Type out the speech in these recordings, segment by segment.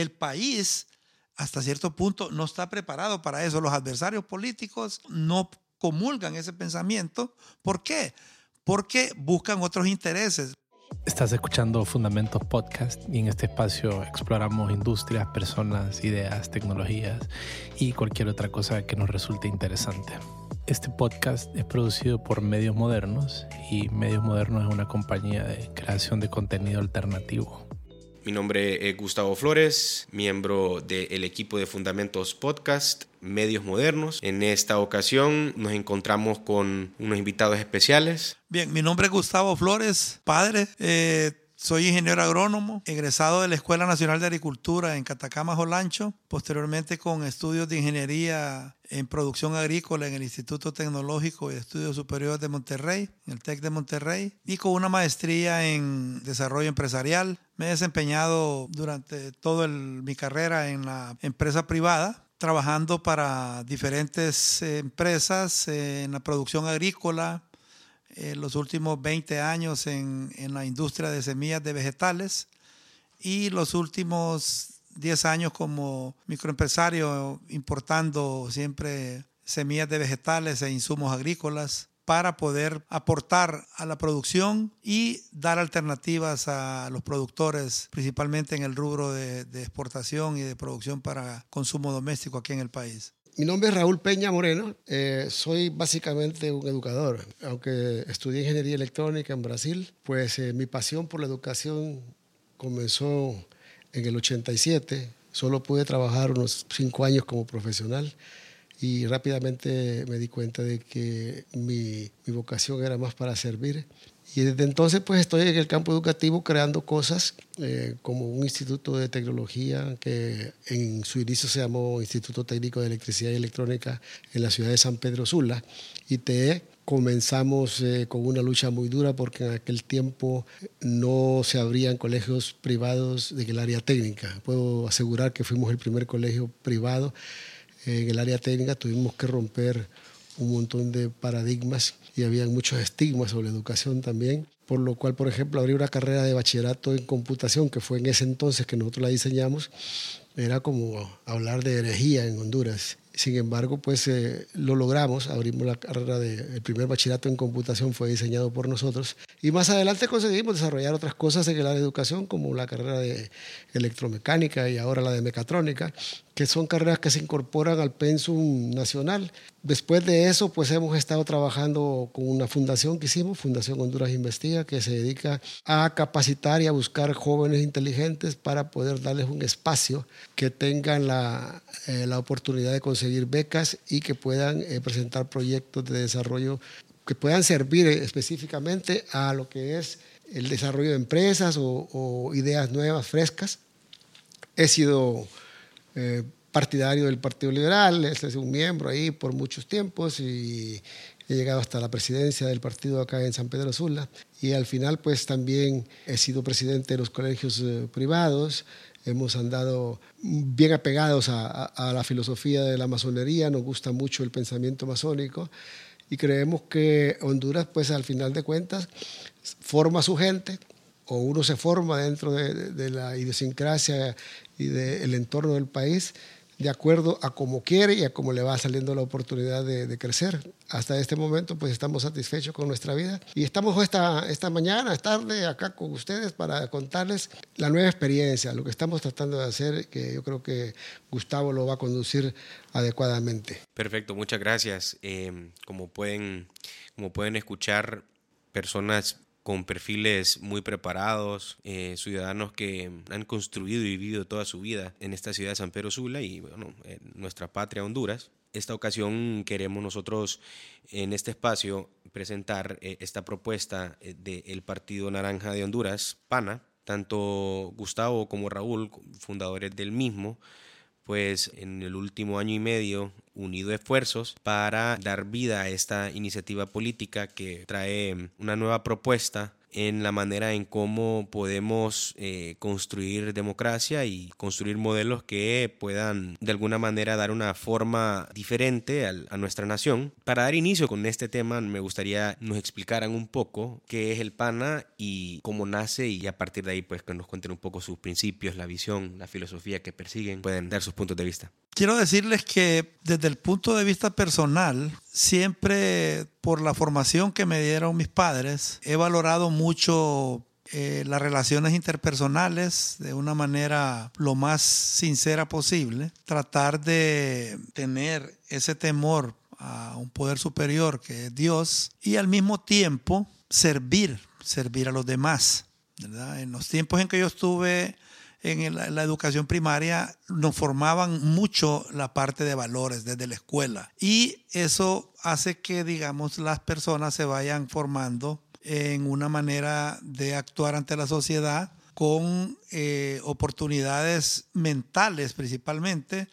el país hasta cierto punto no está preparado para eso. Los adversarios políticos no comulgan ese pensamiento. ¿Por qué? Porque buscan otros intereses. Estás escuchando Fundamentos Podcast y en este espacio exploramos industrias, personas, ideas, tecnologías y cualquier otra cosa que nos resulte interesante. Este podcast es producido por Medios Modernos y Medios Modernos es una compañía de creación de contenido alternativo. Mi nombre es Gustavo Flores, miembro del equipo de Fundamentos Podcast, Medios Modernos. En esta ocasión nos encontramos con unos invitados especiales. Bien, mi nombre es Gustavo Flores, padre. Eh, soy ingeniero agrónomo, egresado de la Escuela Nacional de Agricultura en Catacama, Jolancho, posteriormente con estudios de ingeniería en producción agrícola en el Instituto Tecnológico y Estudios Superiores de Monterrey, en el TEC de Monterrey, y con una maestría en desarrollo empresarial. Me he desempeñado durante toda mi carrera en la empresa privada, trabajando para diferentes empresas en la producción agrícola, eh, los últimos 20 años en, en, la industria de semillas de vegetales y los últimos 10 años como microempresario importando siempre semillas de vegetales e insumos agrícolas para poder aportar a la producción y dar alternativas a los productores, principalmente en el rubro de, de exportación y de producción para consumo doméstico aquí en el país. Mi nombre es Raúl Peña Moreno, eh, soy básicamente un educador. Aunque estudié ingeniería electrónica en Brasil, pues eh, mi pasión por la educación comenzó en el 87. Solo pude trabajar unos cinco años como profesional y rápidamente me di cuenta de que mi, mi vocación era más para servir y desde entonces pues estoy en el campo educativo creando cosas eh, como un instituto de tecnología que en su inicio se llamó Instituto Técnico de Electricidad y Electrónica en la ciudad de San Pedro Sula, ITE. Comenzamos eh, con una lucha muy dura porque en aquel tiempo no se abrían colegios privados en el área técnica. Puedo asegurar que fuimos el primer colegio privado en el área técnica. Tuvimos que romper un montón de paradigmas y había muchos estigmas sobre educación también, por lo cual, por ejemplo, abrir una carrera de bachillerato en computación, que fue en ese entonces que nosotros la diseñamos, era como hablar de herejía en Honduras. Sin embargo, pues eh, lo logramos, abrimos la carrera de, el primer bachillerato en computación fue diseñado por nosotros y más adelante conseguimos desarrollar otras cosas en el área de educación como la carrera de electromecánica y ahora la de mecatrónica, que son carreras que se incorporan al pensum nacional. Después de eso, pues hemos estado trabajando con una fundación que hicimos, Fundación Honduras Investiga, que se dedica a capacitar y a buscar jóvenes inteligentes para poder darles un espacio que tengan la, eh, la oportunidad de conseguir becas y que puedan eh, presentar proyectos de desarrollo que puedan servir específicamente a lo que es el desarrollo de empresas o, o ideas nuevas, frescas. He sido eh, partidario del Partido Liberal, sido un miembro ahí por muchos tiempos y he llegado hasta la presidencia del partido acá en San Pedro Sula. Y al final pues también he sido presidente de los colegios eh, privados, hemos andado bien apegados a, la filosofía de la masonería, nos gusta mucho el pensamiento masónico. Y creemos que Honduras pues al final de cuentas forma su gente o uno se forma dentro de, de la idiosincrasia y del entorno del país de acuerdo a cómo quiere y a cómo le va saliendo la oportunidad de, de, crecer. Hasta este momento pues estamos satisfechos con nuestra vida y estamos esta, esta mañana, tarde acá con ustedes para contarles la nueva experiencia, lo que estamos tratando de hacer, que yo creo que Gustavo lo va a conducir adecuadamente. Perfecto, muchas gracias. Eh, como, pueden, como pueden escuchar, personas con perfiles muy preparados, eh, ciudadanos que han construido y vivido toda su vida en esta ciudad de San Pedro Sula y bueno, en nuestra patria Honduras. Esta ocasión queremos nosotros en este espacio presentar eh, esta propuesta eh, del Partido Naranja de Honduras, PANA. Tanto Gustavo como Raúl, fundadores del mismo, pues en el último año y medio unido esfuerzos para dar vida a esta iniciativa política que trae una nueva propuesta en la manera en cómo podemos eh, construir democracia y construir modelos que puedan de alguna manera dar una forma diferente a nuestra nación. Para dar inicio con este tema, me gustaría nos explicaran un poco qué es el PANA y cómo nace y a partir de ahí pues que nos cuenten un poco sus principios, la visión, la filosofía que persiguen, pueden dar sus puntos de vista. Quiero decirles que desde el punto de vista personal, siempre por la formación que me dieron mis padres, he valorado mucho eh, las relaciones interpersonales de una manera lo más sincera posible, tratar de tener ese temor a un poder superior que es Dios y al mismo tiempo servir, servir a los demás. En los tiempos en que yo estuve en la, educación primaria nos formaban mucho la parte de valores desde la escuela y eso hace que, digamos, las personas se vayan formando en una manera de actuar ante la sociedad con eh, oportunidades mentales principalmente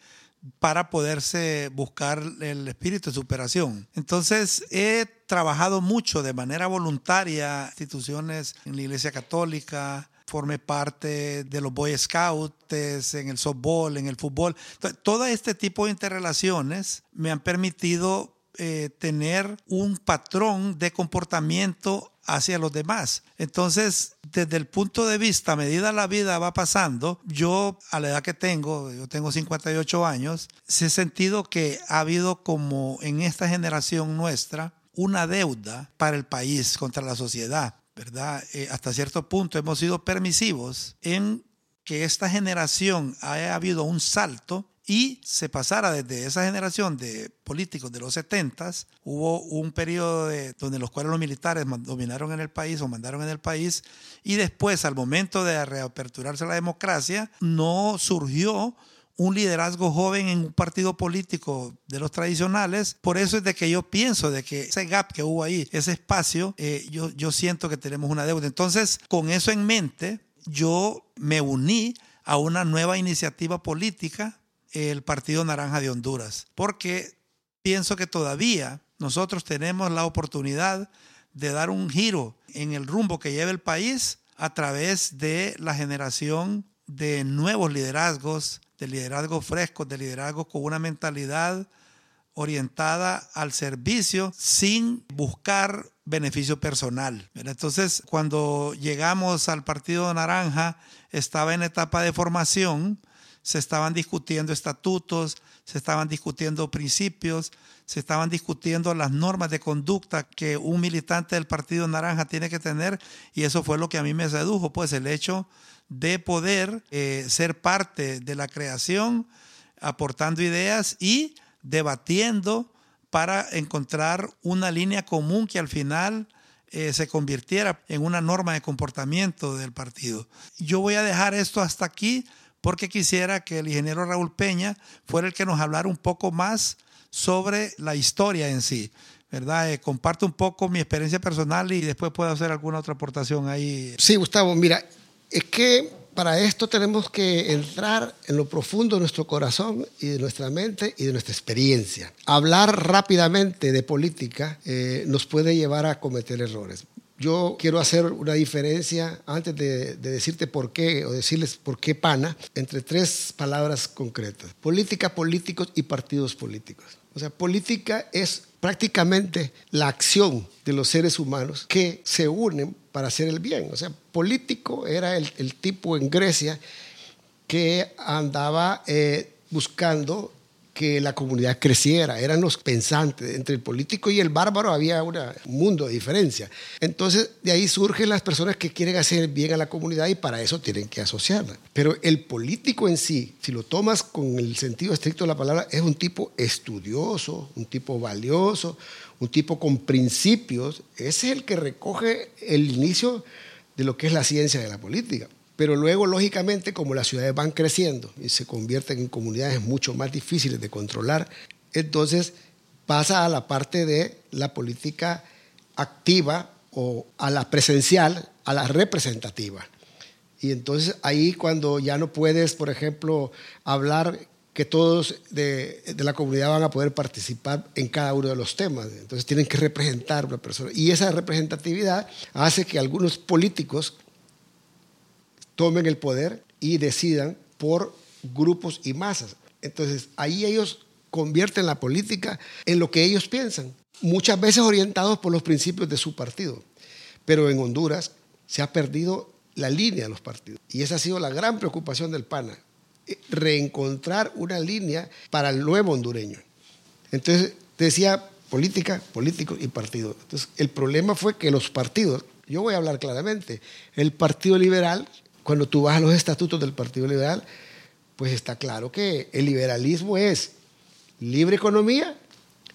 para poderse buscar el espíritu de superación. Entonces he trabajado mucho de manera voluntaria instituciones en la Iglesia Católica, formé parte de los Boy Scouts, en el softball, en el fútbol. todo este tipo de interrelaciones me han permitido eh, tener un patrón de comportamiento hacia los demás. Entonces, desde el punto de vista, a medida la vida va pasando, yo a la edad que tengo, yo tengo 58 años, he sentido que ha habido como en esta generación nuestra una deuda para el país contra la sociedad. ¿Verdad? Eh, hasta cierto punto hemos sido permisivos en que esta generación haya habido un salto y se pasara desde esa generación de políticos de los 70, hubo un periodo de, donde los cuales los militares dominaron en el país o mandaron en el país, y después, al momento de reaperturarse la democracia, no surgió un liderazgo joven en un partido político de los tradicionales. Por eso es de que yo pienso de que ese gap que hubo ahí, ese espacio, eh, yo, yo siento que tenemos una deuda. Entonces, con eso en mente, yo me uní a una nueva iniciativa política, el Partido Naranja de Honduras, porque pienso que todavía nosotros tenemos la oportunidad de dar un giro en el rumbo que lleva el país a través de la generación de nuevos liderazgos de liderazgo fresco, de liderazgo con una mentalidad orientada al servicio sin buscar beneficio personal. Entonces, cuando llegamos al Partido Naranja, estaba en etapa de formación, se estaban discutiendo estatutos, se estaban discutiendo principios, se estaban discutiendo las normas de conducta que un militante del Partido Naranja tiene que tener y eso fue lo que a mí me sedujo, pues el hecho de poder eh, ser parte de la creación, aportando ideas y debatiendo para encontrar una línea común que al final eh, se convirtiera en una norma de comportamiento del partido. Yo voy a dejar esto hasta aquí porque quisiera que el ingeniero Raúl Peña fuera el que nos hablara un poco más sobre la historia en sí. ¿verdad? Eh, comparto un poco mi experiencia personal y después puedo hacer alguna otra aportación ahí. Sí, Gustavo, mira, es que para esto tenemos que entrar en lo profundo de nuestro corazón y de nuestra mente y de nuestra experiencia. Hablar rápidamente de política eh, nos puede llevar a cometer errores. Yo quiero hacer una diferencia antes de, de, decirte por qué o decirles por qué pana entre tres palabras concretas. Política, políticos y partidos políticos. O sea, política es prácticamente la acción de los seres humanos que se unen para hacer el bien. O sea, político era el, tipo en Grecia que andaba eh, buscando que la comunidad creciera, eran los pensantes. Entre el político y el bárbaro había un mundo de diferencia. Entonces, de ahí surgen las personas que quieren hacer bien a la comunidad y para eso tienen que asociarla. Pero el político en sí, si lo tomas con el sentido estricto de la palabra, es un tipo estudioso, un tipo valioso, un tipo con principios. Ese es el que recoge el inicio de lo que es la ciencia de la política. Pero luego, lógicamente, como las ciudades van creciendo y se convierten en comunidades mucho más difíciles de controlar, entonces pasa a la parte de la política activa o a la presencial, a la representativa. Y entonces ahí cuando ya no puedes, por ejemplo, hablar que todos de, la comunidad van a poder participar en cada uno de los temas. Entonces tienen que representar una persona. Y esa representatividad hace que algunos políticos tomen el poder y decidan por grupos y masas. Entonces ahí ellos convierten la política en lo que ellos piensan, muchas veces orientados por los principios de su partido. Pero en Honduras se ha perdido la línea de los partidos. Y esa ha sido la gran preocupación del PANA, eh, reencontrar una línea para el nuevo hondureño. Entonces, decía política, político y partido. Entonces, el problema fue que los partidos, yo voy a hablar claramente, el Partido Liberal, cuando tú vas a los estatutos del Partido Liberal, pues está claro que el liberalismo es libre economía,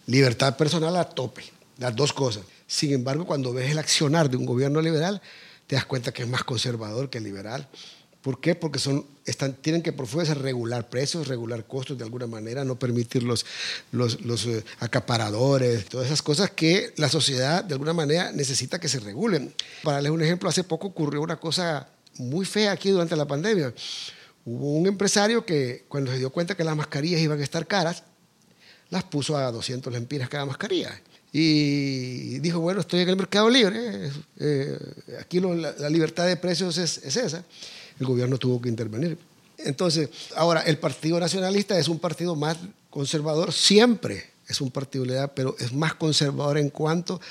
libertad personal a tope, las dos cosas. Sin embargo, cuando ves el accionar de un gobierno liberal, te das cuenta que es más conservador que liberal. ¿Por qué? Porque son, están, tienen que por fuerza regular precios, regular costos de alguna manera, no permitir los, los, los eh, acaparadores, todas esas cosas que la sociedad de alguna manera necesita que se regulen. Para darles un ejemplo, hace poco ocurrió una cosa muy fea aquí durante la pandemia. Hubo un empresario que cuando se dio cuenta que las mascarillas iban a estar caras, las puso a 200 lempiras cada mascarilla. Y dijo, bueno, estoy en el mercado libre, eh, aquí la, libertad de precios es, es, esa. El gobierno tuvo que intervenir. Entonces, ahora, el Partido Nacionalista es un partido más conservador, siempre es un partido liberal, pero es más conservador en cuanto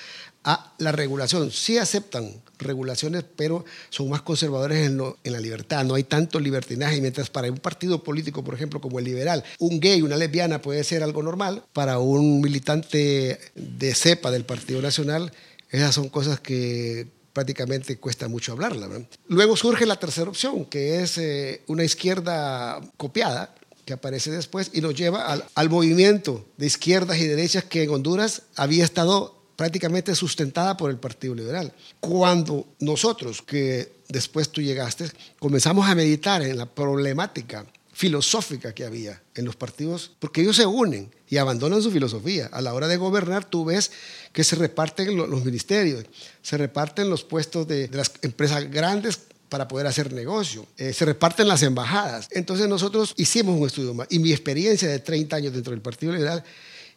a la regulación. Sí aceptan regulaciones, pero son más conservadores en, en, la libertad. No hay tanto libertinaje. Mientras para un partido político, por ejemplo, como el liberal, un gay, una lesbiana puede ser algo normal, para un militante de cepa del Partido Nacional, esas son cosas que prácticamente cuesta mucho hablarla. Luego surge la tercera opción, que es eh, una izquierda copiada, que aparece después y nos lleva al, al movimiento de izquierdas y derechas que en Honduras había estado prácticamente sustentada por el Partido Liberal. Cuando nosotros, que después tú llegaste, comenzamos a meditar en la problemática filosófica que había en los partidos, porque ellos se unen y abandonan su filosofía. A la hora de gobernar, tú ves que se reparten los ministerios, se reparten los puestos de, las empresas grandes para poder hacer negocio. Eh, se reparten las embajadas. Entonces nosotros hicimos un estudio más. Y mi experiencia de 30 años dentro del Partido Liberal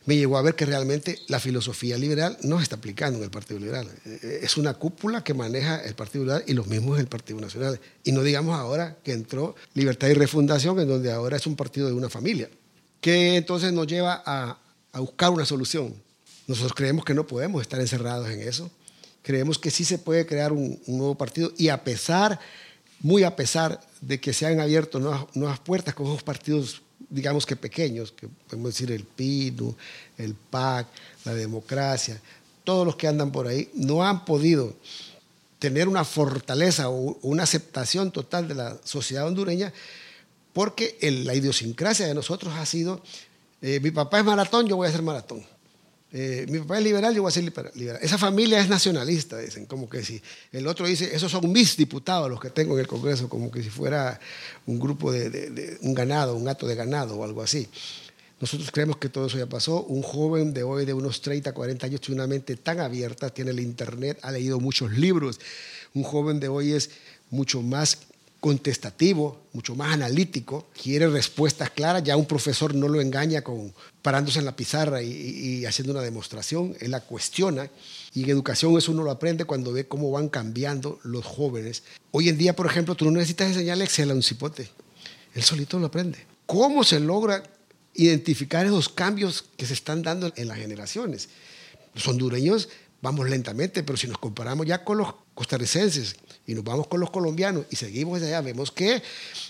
me llegó a ver que realmente la filosofía liberal no se está aplicando en el Partido Liberal. Eh, es una cúpula que maneja el Partido Liberal y los mismos el Partido Nacional. Y no digamos ahora que entró Libertad y Refundación, en donde ahora es un partido de una familia, que entonces nos lleva a, buscar una solución. Nosotros creemos que no podemos estar encerrados en eso. Creemos que sí se puede crear un, nuevo partido y a pesar, muy a pesar de que se han abierto nuevas, nuevas puertas con esos partidos digamos que pequeños, que podemos decir el PINU, el PAC, la democracia, todos los que andan por ahí, no han podido tener una fortaleza o una aceptación total de la sociedad hondureña porque la idiosincrasia de nosotros ha sido, eh, mi papá es maratón, yo voy a hacer maratón. Eh, mi papá es liberal, yo voy a ser liberal. Esa familia es nacionalista, dicen, como que si el otro dice, esos son mis diputados los que tengo en el Congreso, como que si fuera un grupo de, un ganado, un gato de ganado o algo así. Nosotros creemos que todo eso ya pasó. Un joven de hoy de unos 30, 40 años tiene una mente tan abierta, tiene el Internet, ha leído muchos libros. Un joven de hoy es mucho más contestativo, mucho más analítico, quiere respuestas claras, ya un profesor no lo engaña con parándose en la pizarra y, haciendo una demostración, él la cuestiona y en educación eso uno lo aprende cuando ve cómo van cambiando los jóvenes. Hoy en día, por ejemplo, tú no necesitas enseñarle Excel a un cipote, él solito lo aprende. ¿Cómo se logra identificar esos cambios que se están dando en las generaciones? Los hondureños vamos lentamente, pero si nos comparamos ya con los costarricenses y nos vamos con los colombianos y seguimos allá, vemos que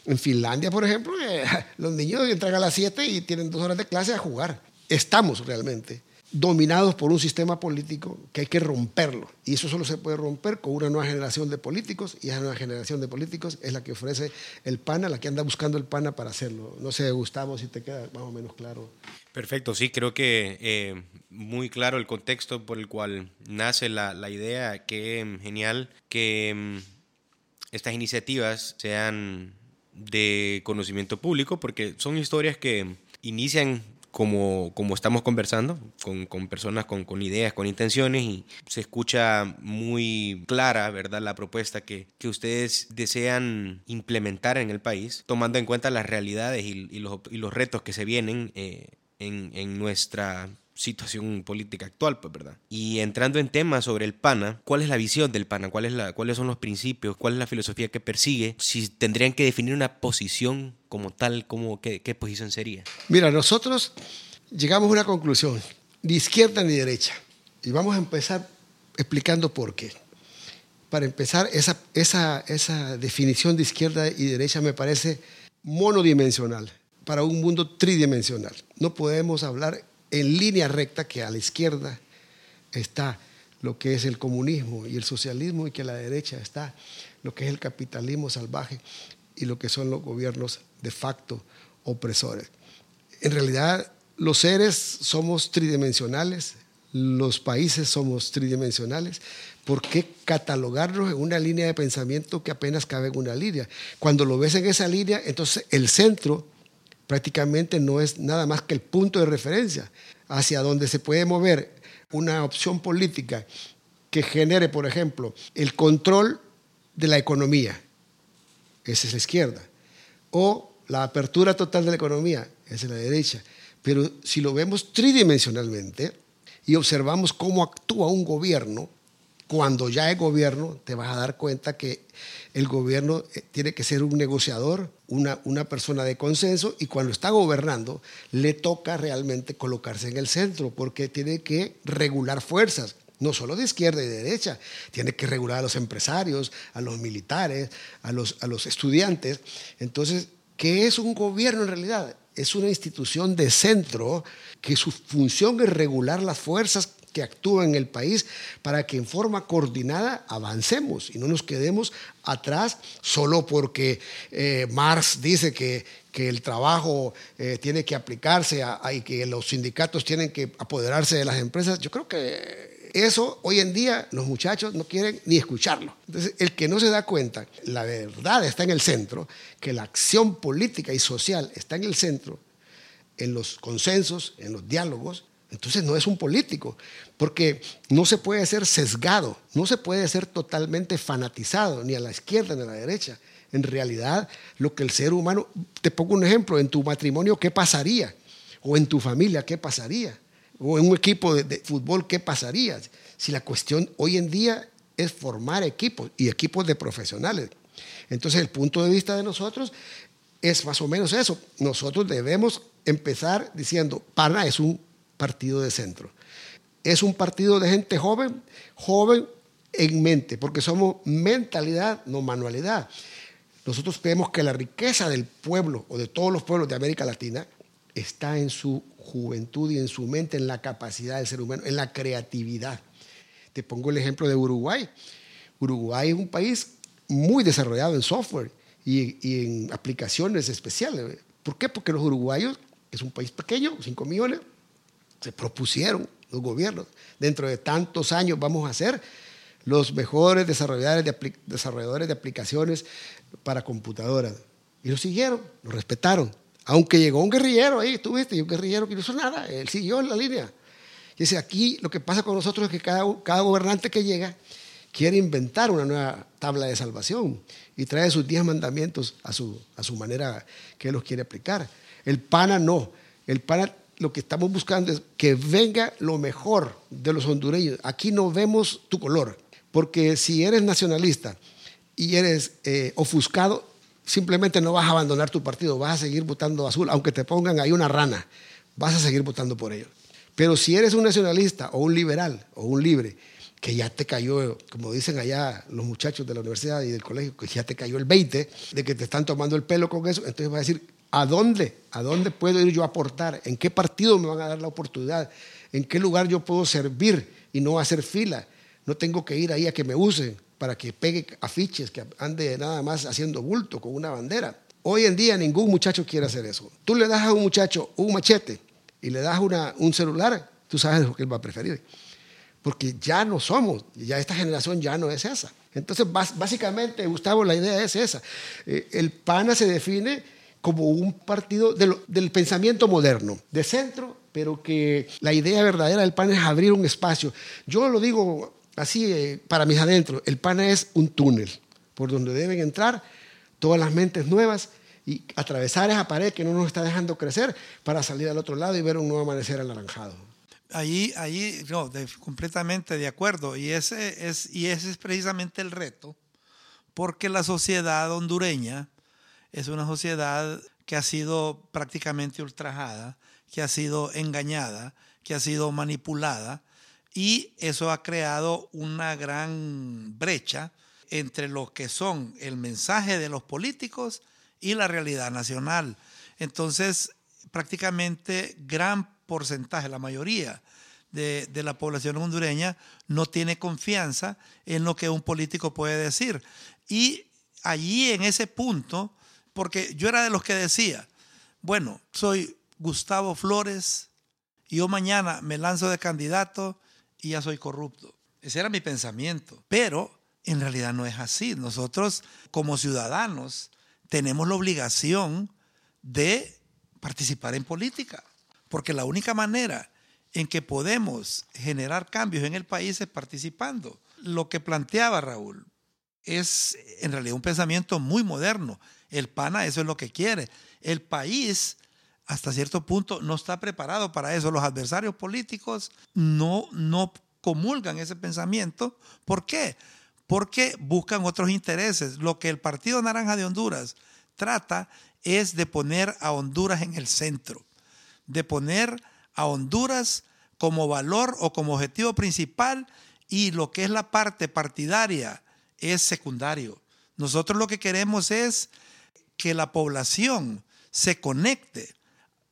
en Finlandia, por ejemplo, eh, los niños entran a las 7 y tienen dos horas de clase a jugar. Estamos realmente dominados por un sistema político que hay que romperlo. Y eso solo se puede romper con una nueva generación de políticos, y esa nueva generación de políticos es la que ofrece el PANA, la que anda buscando el PANA para hacerlo. No sé, Gustavo, si te queda más o menos claro. Perfecto, sí, creo que eh, muy claro el contexto por el cual nace la, la idea, que genial que mm, estas iniciativas sean de conocimiento público, porque son historias que inician como, como estamos conversando, con, con personas con, con, ideas, con intenciones, y se escucha muy clara, ¿verdad?, la propuesta que, que ustedes desean implementar en el país, tomando en cuenta las realidades y, los, y los, retos que se vienen eh, en, en nuestra situación política actual, pues, ¿verdad? Y entrando en temas sobre el PANA, ¿cuál es la visión del PANA? ¿Cuál es la, ¿Cuáles son los principios? ¿Cuál es la filosofía que persigue? Si tendrían que definir una posición como tal, ¿cómo, qué, qué posición sería? Mira, nosotros llegamos a una conclusión, ni izquierda ni derecha. Y vamos a empezar explicando por qué. Para empezar, esa, esa, esa definición de izquierda y derecha me parece monodimensional para un mundo tridimensional. No podemos hablar en línea recta que a la izquierda está lo que es el comunismo y el socialismo y que a la derecha está lo que es el capitalismo salvaje y lo que son los gobiernos de facto opresores. En realidad, los seres somos tridimensionales, los países somos tridimensionales. ¿Por qué catalogarnos en una línea de pensamiento que apenas cabe en una línea? Cuando lo ves en esa línea, entonces el centro prácticamente no es nada más que el punto de referencia hacia donde se puede mover una opción política que genere, por ejemplo, el control de la economía. Esa es la izquierda. O la apertura total de la economía. Esa es la derecha. Pero si lo vemos tridimensionalmente y observamos cómo actúa un gobierno, cuando ya es gobierno, te vas a dar cuenta que el gobierno eh, tiene que ser un negociador, una, una persona de consenso, y cuando está gobernando, le toca realmente colocarse en el centro, porque tiene que regular fuerzas, no solo de izquierda y de derecha, tiene que regular a los empresarios, a los militares, a los, a los estudiantes. Entonces, ¿qué es un gobierno en realidad? Es una institución de centro que su función es regular las fuerzas que actúa en el país para que en forma coordinada avancemos y no nos quedemos atrás solo porque eh, Marx dice que, que el trabajo eh, tiene que aplicarse y que los sindicatos tienen que apoderarse de las empresas. Yo creo que eso hoy en día los muchachos no quieren ni escucharlo. Entonces, el que no se da cuenta, la verdad está en el centro, que la acción política y social está en el centro, en los consensos, en los diálogos, entonces no es un político, porque no se puede ser sesgado, no se puede ser totalmente fanatizado, ni a la izquierda ni a la derecha. En realidad, lo que el ser humano, te pongo un ejemplo, en tu matrimonio, ¿qué pasaría? O en tu familia, ¿qué pasaría? O en un equipo de, fútbol, ¿qué pasaría? Si la cuestión hoy en día es formar equipos y equipos de profesionales. Entonces, el punto de vista de nosotros es más o menos eso. Nosotros debemos empezar diciendo, PANA es un partido de centro. Es un partido de gente joven, joven en mente, porque somos mentalidad, no manualidad. Nosotros creemos que la riqueza del pueblo o de todos los pueblos de América Latina está en su juventud y en su mente, en la capacidad del ser humano, en la creatividad. Te pongo el ejemplo de Uruguay. Uruguay es un país muy desarrollado en software y, en aplicaciones especiales. ¿Por qué? Porque los uruguayos, es un país pequeño, 5 millones, se propusieron los gobiernos. Dentro de tantos años vamos a ser los mejores desarrolladores de, desarrolladores de aplicaciones para computadoras. Y lo siguieron, lo respetaron. Aunque llegó un guerrillero ahí, tú viste, un guerrillero que no hizo nada, él siguió en la línea. Y dice, aquí lo que pasa con nosotros es que cada, cada gobernante que llega quiere inventar una nueva tabla de salvación y trae sus diez mandamientos a su, a su manera que él los quiere aplicar. El PANA no. El PANA lo que estamos buscando es que venga lo mejor de los hondureños. Aquí no vemos tu color, porque si eres nacionalista y eres eh, ofuscado, simplemente no vas a abandonar tu partido, vas a seguir votando azul, aunque te pongan ahí una rana, vas a seguir votando por ellos. Pero si eres un nacionalista o un liberal o un libre, que ya te cayó, como dicen allá los muchachos de la universidad y del colegio, que ya te cayó el 20 de que te están tomando el pelo con eso, entonces vas a decir, ¿A dónde? ¿A dónde puedo ir yo a aportar? ¿En qué partido me van a dar la oportunidad? ¿En qué lugar yo puedo servir y no hacer fila? No tengo que ir ahí a que me usen para que pegue afiches, que ande nada más haciendo bulto con una bandera. Hoy en día ningún muchacho quiere hacer eso. Tú le das a un muchacho un machete y le das una, un celular, tú sabes lo que él va a preferir. Porque ya no somos, ya esta generación ya no es esa. Entonces, básicamente, Gustavo, la idea es esa. Eh, el PANA se define como un partido del pensamiento moderno, de centro, pero que la idea verdadera del PAN es abrir un espacio. Yo lo digo así eh, para mis adentros, el PAN es un túnel por donde deben entrar todas las mentes nuevas y atravesar esa pared que no nos está dejando crecer para salir al otro lado y ver un nuevo amanecer anaranjado. Ahí, ahí no, completamente de acuerdo. Y ese, es, y ese es precisamente el reto, porque la sociedad hondureña es una sociedad que ha sido prácticamente ultrajada, que ha sido engañada, que ha sido manipulada, y eso ha creado una gran brecha entre lo que son el mensaje de los políticos y la realidad nacional. Entonces, prácticamente gran porcentaje, la mayoría de, la población hondureña no tiene confianza en lo que un político puede decir. Y allí en ese punto, porque yo era de los que decía, bueno, soy Gustavo Flores y yo mañana me lanzo de candidato y ya soy corrupto. Ese era mi pensamiento. Pero en realidad no es así. Nosotros como ciudadanos tenemos la obligación de participar en política. Porque la única manera en que podemos generar cambios en el país es participando. Lo que planteaba Raúl es en realidad un pensamiento muy moderno. El PANA eso es lo que quiere. El país hasta cierto punto no está preparado para eso. Los adversarios políticos no, no comulgan ese pensamiento. ¿Por qué? Porque buscan otros intereses. Lo que el Partido Naranja de Honduras trata es de poner a Honduras en el centro de poner a Honduras como valor o como objetivo principal y lo que es la parte partidaria es secundario. Nosotros lo que queremos es que la población se conecte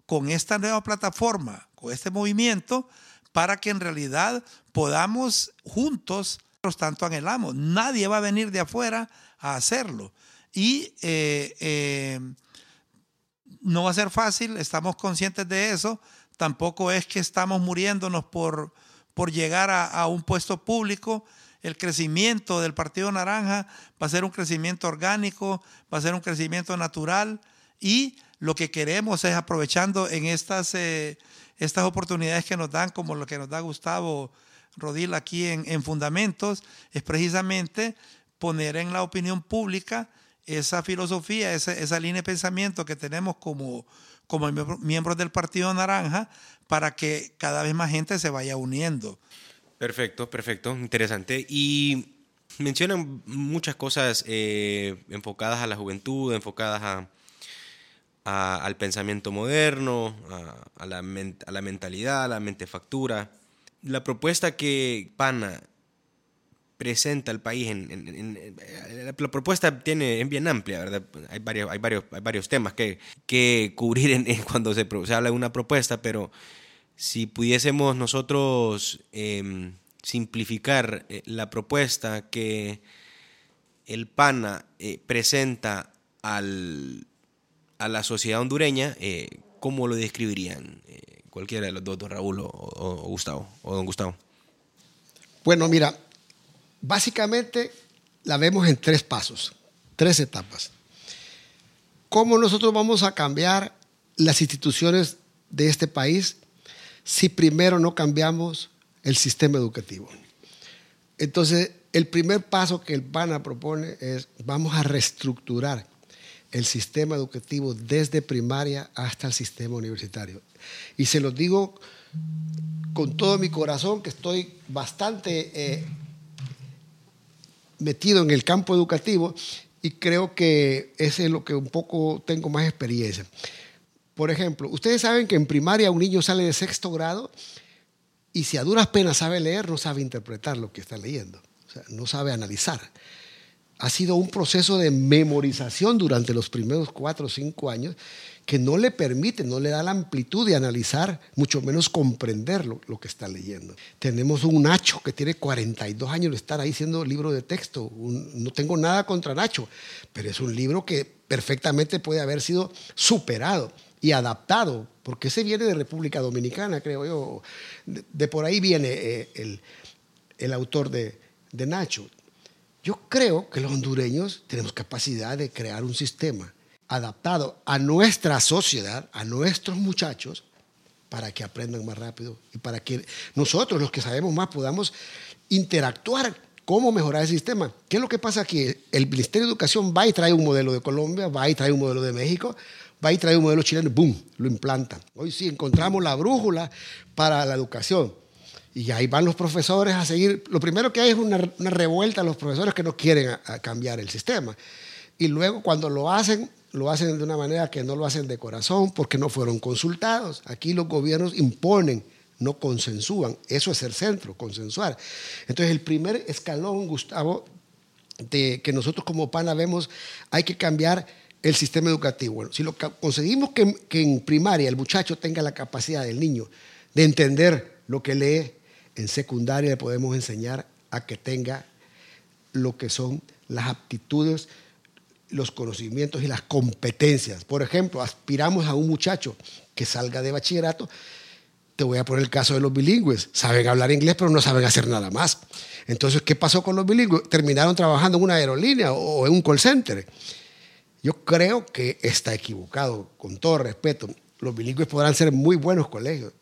con esta nueva plataforma, con este movimiento, para que en realidad podamos juntos, tanto anhelamos. Nadie va a venir de afuera a hacerlo. Y eh, eh, no va a ser fácil, estamos conscientes de eso. Tampoco es que estamos muriéndonos por, por llegar a, un puesto público. El crecimiento del Partido Naranja va a ser un crecimiento orgánico, va a ser un crecimiento natural y lo que queremos es aprovechando en estas, eh, estas oportunidades que nos dan, como lo que nos da Gustavo Rodil aquí en, en Fundamentos, es precisamente poner en la opinión pública esa filosofía, esa, esa línea de pensamiento que tenemos como, como miembros del Partido Naranja para que cada vez más gente se vaya uniendo. Perfecto, perfecto, interesante. Y mencionan muchas cosas eh, enfocadas a la juventud, enfocadas a, al pensamiento moderno, a, la, a la mentalidad, a la mentefactura. La propuesta que PANA presenta el país. En, la propuesta tiene, es bien amplia, ¿verdad? Hay varios, hay varios, hay varios temas que, que cubrir cuando se, se, habla de una propuesta, pero si pudiésemos nosotros em, simplificar eh, la propuesta que el PANA eh, presenta al, a la sociedad hondureña, eh, ¿cómo lo describirían? cualquiera de los dos, don Raúl o, o Gustavo, o don Gustavo. Bueno, mira, Básicamente la vemos en tres pasos, tres etapas. ¿Cómo nosotros vamos a cambiar las instituciones de este país si primero no cambiamos el sistema educativo? Entonces, el primer paso que el PANA propone es vamos a reestructurar el sistema educativo desde primaria hasta el sistema universitario. Y se lo digo con todo mi corazón, que estoy bastante eh, metido en el campo educativo y creo que ese es lo que un poco tengo más experiencia. Por ejemplo, ustedes saben que en primaria un niño sale de sexto grado y si a duras penas sabe leer, no sabe interpretar lo que está leyendo, o sea, no sabe analizar. Ha sido un proceso de memorización durante los primeros cuatro o cinco años que no le permite, no le da la amplitud de analizar, mucho menos comprender lo, que está leyendo. Tenemos un Nacho que tiene 42 años de estar ahí siendo libro de texto. no tengo nada contra Nacho, pero es un libro que perfectamente puede haber sido superado y adaptado, porque ese viene de República Dominicana, creo yo. De, por ahí viene eh, el, autor de, de Nacho. Yo creo que los hondureños tenemos capacidad de crear un sistema adaptado a nuestra sociedad, a nuestros muchachos, para que aprendan más rápido y para que nosotros, los que sabemos más, podamos interactuar cómo mejorar el sistema. ¿Qué es lo que pasa aquí? El Ministerio de Educación va y trae un modelo de Colombia, va y trae un modelo de México, va y trae un modelo chileno, ¡boom!, lo implanta. Hoy sí encontramos la brújula para la educación. Y ahí van los profesores a seguir. Lo primero que hay es una, revuelta a los profesores que no quieren cambiar el sistema. Y luego cuando lo hacen, lo hacen de una manera que no lo hacen de corazón porque no fueron consultados. Aquí los gobiernos imponen, no consensúan. Eso es el centro, consensuar. Entonces el primer escalón, Gustavo, de que nosotros como PANA vemos, hay que cambiar el sistema educativo. Bueno, si lo conseguimos que, que en primaria el muchacho tenga la capacidad del niño de entender lo que lee, en secundaria le podemos enseñar a que tenga lo que son las aptitudes, los conocimientos y las competencias. Por ejemplo, aspiramos a un muchacho que salga de bachillerato. Te voy a poner el caso de los bilingües. Saben hablar inglés, pero no saben hacer nada más. Entonces, ¿qué pasó con los bilingües? Terminaron trabajando en una aerolínea o en un call center. Yo creo que está equivocado, con todo respeto. Los bilingües podrán ser muy buenos colegios,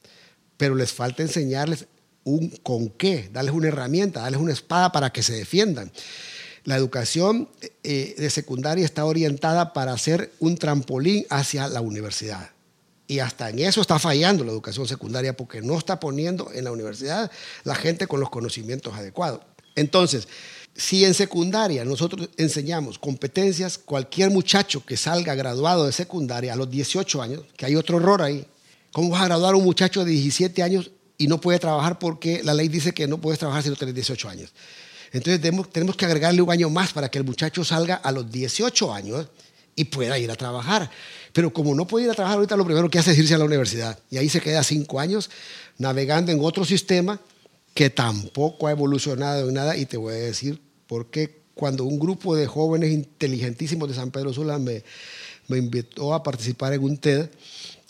pero les falta enseñarles un con qué, darles una herramienta, darles una espada para que se defiendan. La educación eh, de secundaria está orientada para ser un trampolín hacia la universidad. Y hasta en eso está fallando la educación secundaria porque no está poniendo en la universidad la gente con los conocimientos adecuados. Entonces, si en secundaria nosotros enseñamos competencias, cualquier muchacho que salga graduado de secundaria a los 18 años, que hay otro error ahí, ¿cómo vas a graduar a un muchacho de 17 años y no puede trabajar porque la ley dice que no puedes trabajar si no tienes 18 años. Entonces tenemos, que agregarle un año más para que el muchacho salga a los 18 años y pueda ir a trabajar. Pero como no puede ir a trabajar ahorita, lo primero que hace es irse a la universidad. Y ahí se queda cinco años navegando en otro sistema que tampoco ha evolucionado en nada. Y te voy a decir por qué cuando un grupo de jóvenes inteligentísimos de San Pedro Sula me, invitó a participar en un TED,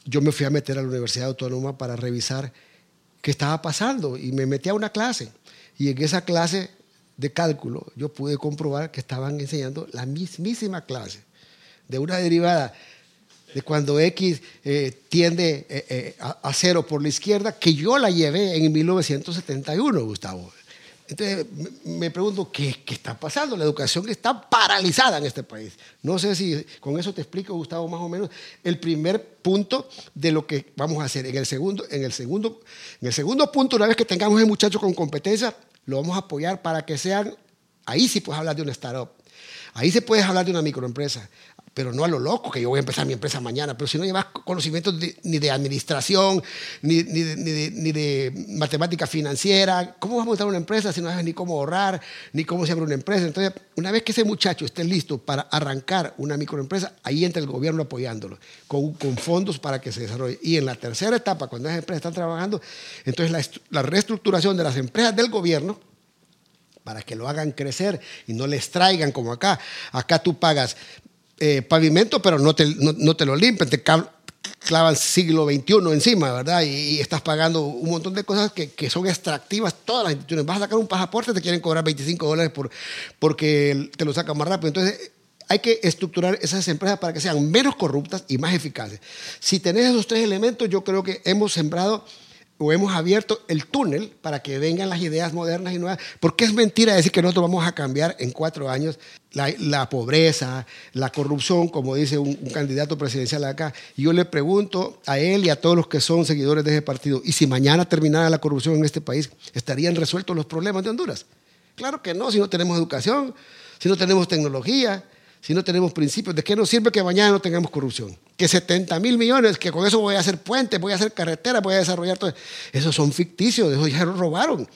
yo me fui a meter a la Universidad Autónoma para revisar qué estaba pasando y me metí a una clase. Y en esa clase de cálculo yo pude comprobar que estaban enseñando la mismísima clase de una derivada de cuando X eh, tiende eh, eh, a, cero por la izquierda, que yo la llevé en 1971, Gustavo. Entonces me pregunto, ¿qué, ¿qué, está pasando? La educación está paralizada en este país. No sé si con eso te explico, Gustavo, más o menos el primer punto de lo que vamos a hacer. En el segundo, en el segundo, en el segundo punto, una vez que tengamos el muchacho con competencia, lo vamos a apoyar para que sean, ahí sí puedes hablar de una startup. Ahí se puede hablar de una microempresa pero no a lo loco, que yo voy a empezar mi empresa mañana, pero si no llevas conocimientos ni de administración, ni, ni, de, ni, de, matemática financiera, ¿cómo vas a montar una empresa si no sabes ni cómo ahorrar, ni cómo se abre una empresa? Entonces, una vez que ese muchacho esté listo para arrancar una microempresa, ahí entra el gobierno apoyándolo, con, con fondos para que se desarrolle. Y en la tercera etapa, cuando esas empresas están trabajando, entonces la reestructuración de las empresas del gobierno, para que lo hagan crecer y no les traigan como acá. Acá tú pagas eh, pavimento, pero no te, no, te lo limpian, te clavan siglo XXI encima, ¿verdad? Y, estás pagando un montón de cosas que, que, son extractivas todas las instituciones. Vas a sacar un pasaporte, te quieren cobrar 25 dólares por, porque te lo sacan más rápido. Entonces, hay que estructurar esas empresas para que sean menos corruptas y más eficaces. Si tenés esos tres elementos, yo creo que hemos sembrado o hemos abierto el túnel para que vengan las ideas modernas y nuevas, porque es mentira decir que nosotros vamos a cambiar en cuatro años la, pobreza, la corrupción, como dice un, candidato presidencial acá. Yo le pregunto a él y a todos los que son seguidores de ese partido, ¿y si mañana terminara la corrupción en este país, estarían resueltos los problemas de Honduras? Claro que no, si no tenemos educación, si no tenemos tecnología, si no tenemos principios? ¿De qué nos sirve que mañana no tengamos corrupción? Que 70 mil millones, que con eso voy a hacer puentes, voy a hacer carreteras, voy a desarrollar todo. Esos son ficticios, esos ya lo robaron.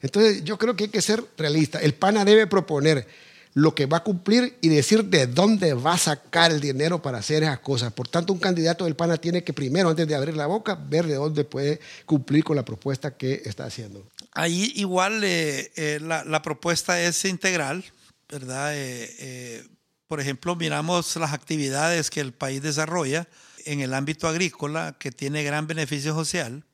Entonces yo creo que hay que ser realista. El PANA debe proponer lo que va a cumplir y decir de dónde va a sacar el dinero para hacer esas cosas. Por tanto, un candidato del PANA tiene que primero, antes de abrir la boca, ver de dónde puede cumplir con la propuesta que está haciendo. Ahí igual eh, eh, la, propuesta es integral, ¿verdad? Eh, por ejemplo, miramos las actividades que el país desarrolla en el ámbito agrícola, que tiene gran beneficio social,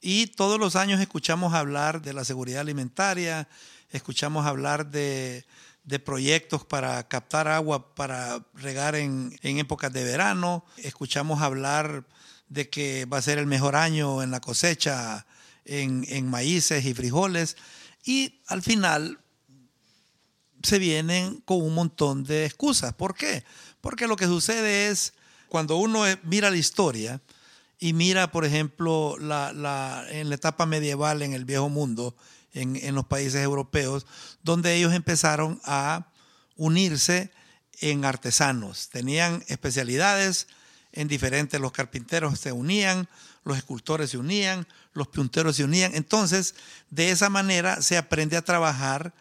y todos los años escuchamos hablar de la seguridad alimentaria, escuchamos hablar de, de proyectos para captar agua para regar en, en épocas de verano. Escuchamos hablar de que va a ser el mejor año en la cosecha en, en maíces y frijoles. Y al final se vienen con un montón de excusas. ¿Por qué? Porque lo que sucede es, cuando uno mira la historia y mira, por ejemplo, la, la, en la etapa medieval en el viejo mundo, en, en, los países europeos, donde ellos empezaron a unirse en artesanos. Tenían especialidades en diferentes, los carpinteros se unían, los escultores se unían, los punteros se unían. Entonces, de esa manera se aprende a trabajar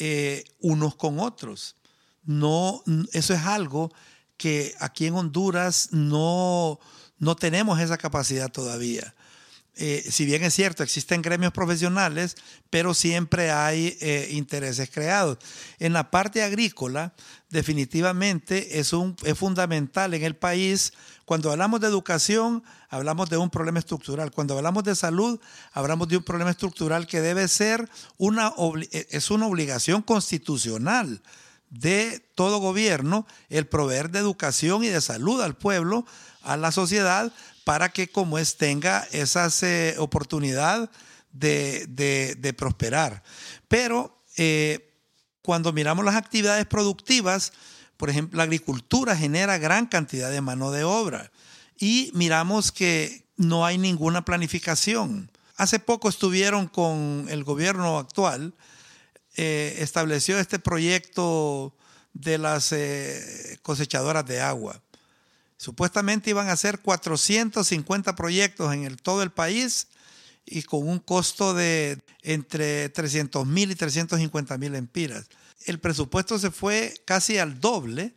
eh, unos con otros. No, eso es algo que aquí en Honduras no, no tenemos esa capacidad todavía. Eh, si bien es cierto, existen gremios profesionales, pero siempre hay eh, intereses creados. En la parte agrícola, definitivamente es, un, es fundamental en el país. Cuando hablamos de educación, hablamos de un problema estructural. Cuando hablamos de salud, hablamos de un problema estructural que debe ser una, eh, es una obligación constitucional de todo gobierno el proveer de educación y de salud al pueblo, a la sociedad, para que como es tenga esa eh, oportunidad de, prosperar. Pero eh, cuando miramos las actividades productivas, por ejemplo, la agricultura genera gran cantidad de mano de obra y miramos que no hay ninguna planificación. Hace poco estuvieron con el gobierno actual, eh, estableció este proyecto de las cosechadoras de agua. Supuestamente iban a ser 450 proyectos en todo el país y con un costo de entre 300 mil y 350 mil empiras. El presupuesto se fue casi al doble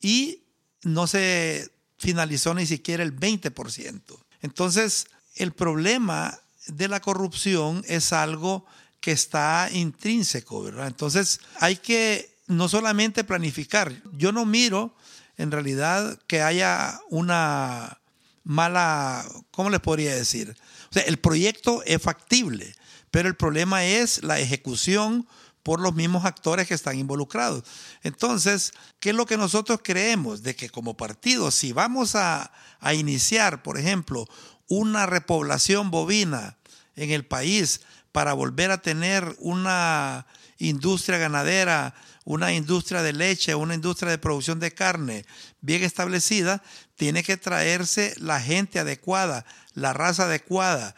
y no se finalizó ni siquiera el 20%. Entonces, el problema de la corrupción es algo que está intrínseco, ¿verdad? Entonces, hay que no solamente planificar. Yo no miro en realidad que haya una mala, ¿cómo les podría decir? O sea, el proyecto es factible, pero el problema es la ejecución por los mismos actores que están involucrados. Entonces, ¿qué es lo que nosotros creemos? De que como partido, si vamos a, a iniciar, por ejemplo, una repoblación bovina en el país para volver a tener una industria ganadera una industria de leche, una industria de producción de carne bien establecida, tiene que traerse la gente adecuada, la raza adecuada,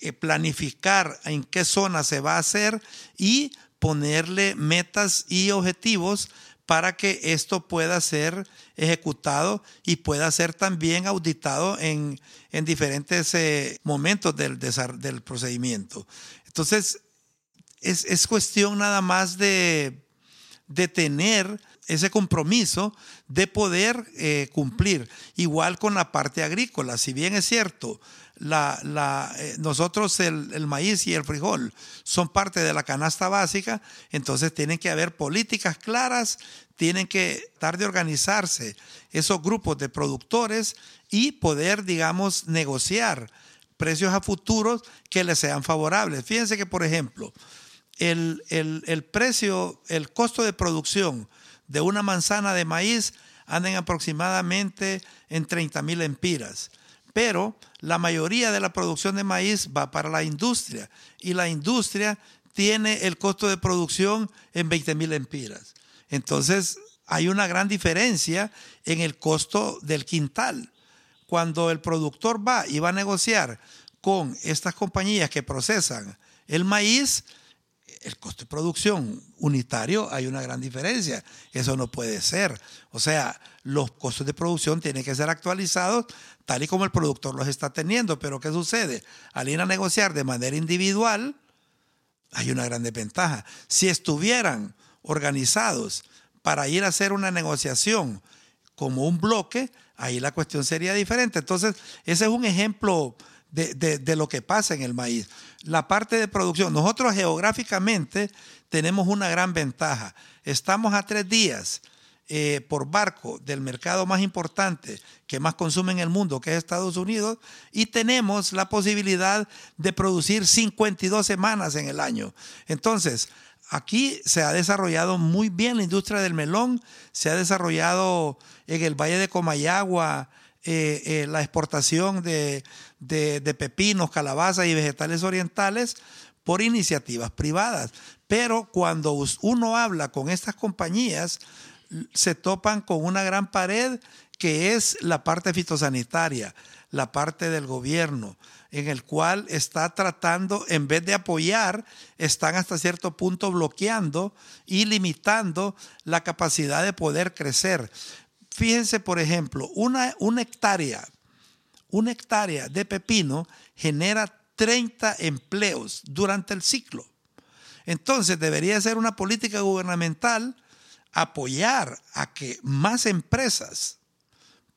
eh, planificar en qué zona se va a hacer y ponerle metas y objetivos para que esto pueda ser ejecutado y pueda ser también auditado en, en diferentes eh, momentos del, del procedimiento. Entonces, es, es cuestión nada más de de tener ese compromiso de poder eh, cumplir. Igual con la parte agrícola, si bien es cierto, la, la, eh, nosotros el, el, maíz y el frijol son parte de la canasta básica, entonces tienen que haber políticas claras, tienen que estar de organizarse esos grupos de productores y poder, digamos, negociar precios a futuros que les sean favorables. Fíjense que, por ejemplo, el, el, precio, el costo de producción de una manzana de maíz anda en aproximadamente en 30 mil empiras. Pero la mayoría de la producción de maíz va para la industria y la industria tiene el costo de producción en 20 mil empiras. Entonces hay una gran diferencia en el costo del quintal. Cuando el productor va y va a negociar con estas compañías que procesan el maíz, el costo de producción unitario hay una gran diferencia. Eso no puede ser. O sea, los costos de producción tienen que ser actualizados tal y como el productor los está teniendo. Pero ¿qué sucede? Al ir a negociar de manera individual, hay una gran desventaja. Si estuvieran organizados para ir a hacer una negociación como un bloque, ahí la cuestión sería diferente. Entonces, ese es un ejemplo de, lo que pasa en el maíz. La parte de producción, nosotros geográficamente tenemos una gran ventaja. Estamos a tres días eh, por barco del mercado más importante que más consume en el mundo, que es Estados Unidos, y tenemos la posibilidad de producir 52 semanas en el año. Entonces, Aquí se ha desarrollado muy bien la industria del melón, se ha desarrollado en el Valle de Comayagua eh, eh, la exportación de, de, pepinos, calabazas y vegetales orientales por iniciativas privadas. Pero cuando uno habla con estas compañías, se topan con una gran pared que es la parte fitosanitaria, la parte del gobierno, en el cual está tratando, en vez de apoyar, están hasta cierto punto bloqueando y limitando la capacidad de poder crecer. Fíjense, por ejemplo, una, hectárea, una hectárea de pepino genera 30 empleos durante el ciclo. Entonces debería ser una política gubernamental apoyar a que más empresas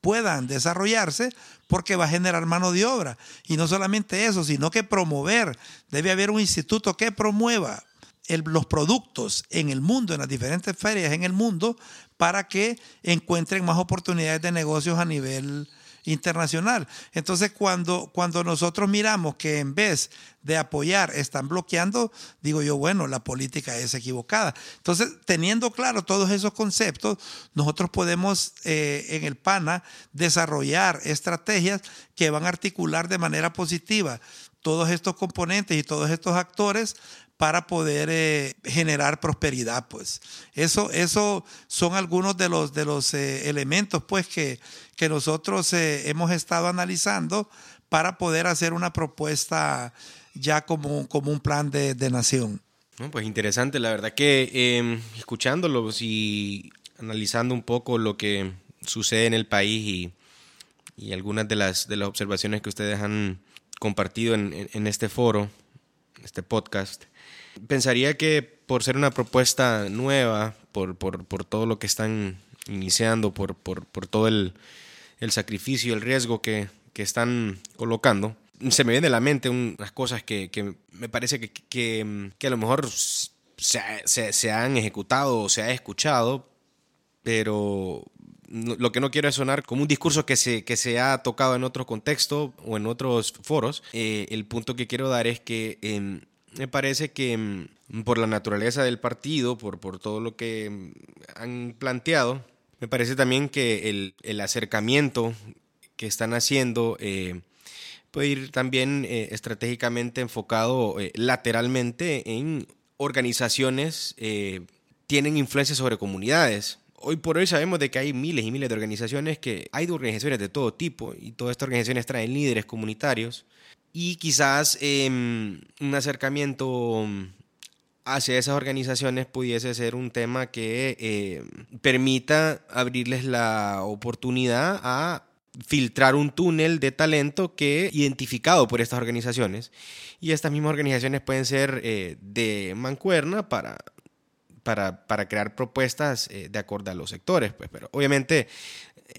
puedan desarrollarse porque va a generar mano de obra. Y no solamente eso, sino que promover. Debe haber un instituto que promueva los productos en el mundo, en las diferentes ferias en el mundo, para que encuentren más oportunidades de negocios a nivel internacional. Entonces, cuando, cuando nosotros miramos que en vez de apoyar están bloqueando, digo yo, bueno, la política es equivocada. Entonces, teniendo claro todos esos conceptos, nosotros podemos eh, en el PANA desarrollar estrategias que van a articular de manera positiva todos estos componentes y todos estos actores para poder eh, generar prosperidad, pues. Eso, eso son algunos de los, de los eh, elementos, pues, que, que nosotros eh, hemos estado analizando para poder hacer una propuesta ya como, como un plan de, nación. pues interesante, la verdad que em, escuchándolos y analizando un poco lo que sucede en el país y, y algunas de las, de las observaciones que ustedes han compartido en, en este foro, este podcast, Pensaría que por ser una propuesta nueva, por, por, por todo lo que están iniciando, por, por, por todo el, el, sacrificio, el riesgo que, que, están colocando, se me viene a la mente unas cosas que, que me parece que, que, a lo mejor se, se, se han ejecutado o se ha escuchado, pero lo que no quiero es sonar como un discurso que se, que se ha tocado en otro contexto o en otros foros. Eh, el punto que quiero dar es que em, me parece que mm, por la naturaleza del partido, por, por todo lo que mm, han planteado, me parece también que el, el acercamiento que están haciendo eh, puede ir también eh, estratégicamente enfocado eh, lateralmente en organizaciones tienen influencia sobre comunidades. Hoy por hoy sabemos de que hay miles y miles de organizaciones que hay organizaciones de todo tipo y todas estas organizaciones traen líderes comunitarios y quizás em, un acercamiento hacia esas organizaciones pudiese ser un tema que em, permita abrirles la oportunidad a filtrar un túnel de talento que identificado por estas organizaciones. Y estas mismas organizaciones pueden ser eh, de mancuerna para para, para, crear propuestas eh, de acuerdo a los sectores, pues, pero obviamente